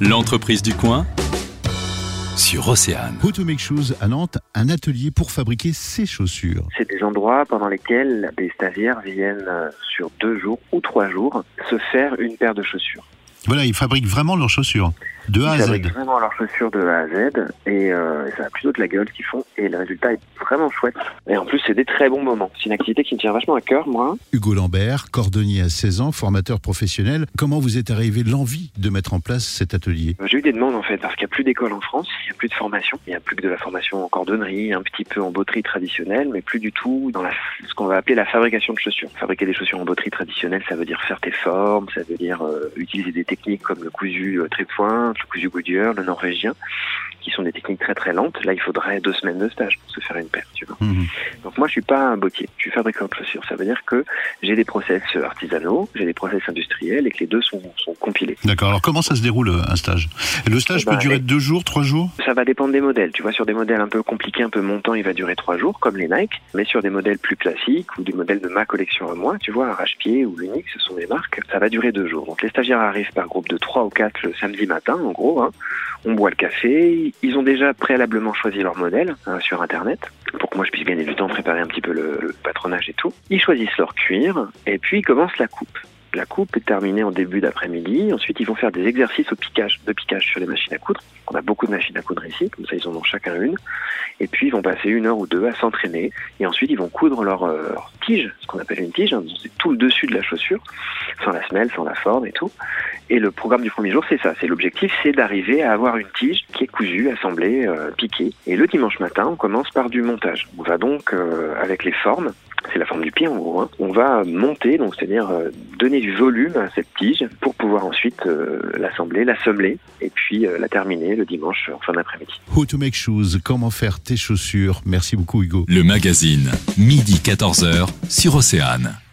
L'entreprise du coin sur Océane. How to Make Shoes à Nantes, un atelier pour fabriquer ses chaussures. C'est des endroits pendant lesquels des stagiaires viennent euh, sur deux jours ou trois jours se faire une paire de chaussures. Voilà, ils fabriquent vraiment leurs chaussures, de A à Ils Z. fabriquent vraiment leurs chaussures de A à Z et euh, ça a plutôt de la gueule qu'ils font et le résultat est vraiment chouette. Et en plus, c'est des très bons moments. C'est une activité qui me tient vachement à cœur, moi. Hugo Lambert, cordonnier à 16 ans, formateur professionnel. Comment vous est arrivé l'envie de mettre en place cet atelier? J'ai eu des demandes en fait parce qu'il n'y a plus d'école en France, il n'y a plus de formation, il n'y a plus que de la formation en cordonnerie, un petit peu en botterie traditionnelle, mais plus du tout dans la, ce qu'on va appeler la fabrication de chaussures. Fabriquer des chaussures en botterie traditionnelle, ça veut dire faire tes formes, ça veut dire euh, utiliser des techniques comme le cousu euh, le cousu Goodyear, le norvégien, qui sont des techniques très très lentes. Là, il faudrait deux semaines de stage pour se faire une paire, tu vois. Mhm. Donc moi, je suis pas un bottier, je suis fabricant de chaussures. Ça veut dire que j'ai des process artisanaux, j'ai des process industriels et que les deux sont, sont compilés. D'accord, alors comment ça se déroule un stage? Le stage Eh ben, peut durer et- deux jours, trois jours? Ça va dépendre des modèles. Tu vois, sur des modèles un peu compliqués, un peu montants, il va durer trois jours, comme les Nike. Mais sur des modèles plus classiques ou des modèles de ma collection à moi, tu vois, Arrache-Pied ou Unix, ce sont des marques, ça va durer deux jours. Donc les stagiaires arrivent par groupe de trois ou quatre le samedi matin, en gros. hein. On boit le café. Ils ont déjà préalablement choisi leur modèle hein, sur Internet pour que moi je puisse gagner du temps, préparer un petit peu le, le patronage et tout. Ils choisissent leur cuir et puis ils commencent la coupe. La coupe est terminée en début d'après-midi. Ensuite, ils vont faire des exercices au piquage, de piquage sur les machines à coudre. On a beaucoup de machines à coudre ici, comme ça ils en ont chacun une. Et puis ils vont passer une heure ou deux à s'entraîner. Et ensuite, ils vont coudre leur, euh, tige, ce qu'on appelle une tige. hein. C'est tout le dessus de la chaussure, sans la semelle, sans la forme et tout. Et le programme du premier jour, c'est ça. C'est l'objectif, c'est d'arriver à avoir une tige qui est cousue, assemblée, euh, piquée. Et le dimanche matin, on commence par du montage. On va donc euh, avec les formes c'est la forme du pied en gros. hein. On va monter, donc c'est-à-dire euh, donner du volume à cette tige pour pouvoir ensuite euh, l'assembler, l'assembler et puis euh, la terminer le dimanche en fin d'après-midi. How to Make Shoes, comment faire tes chaussures Merci beaucoup Hugo. Le magazine, midi 14h sur Océane.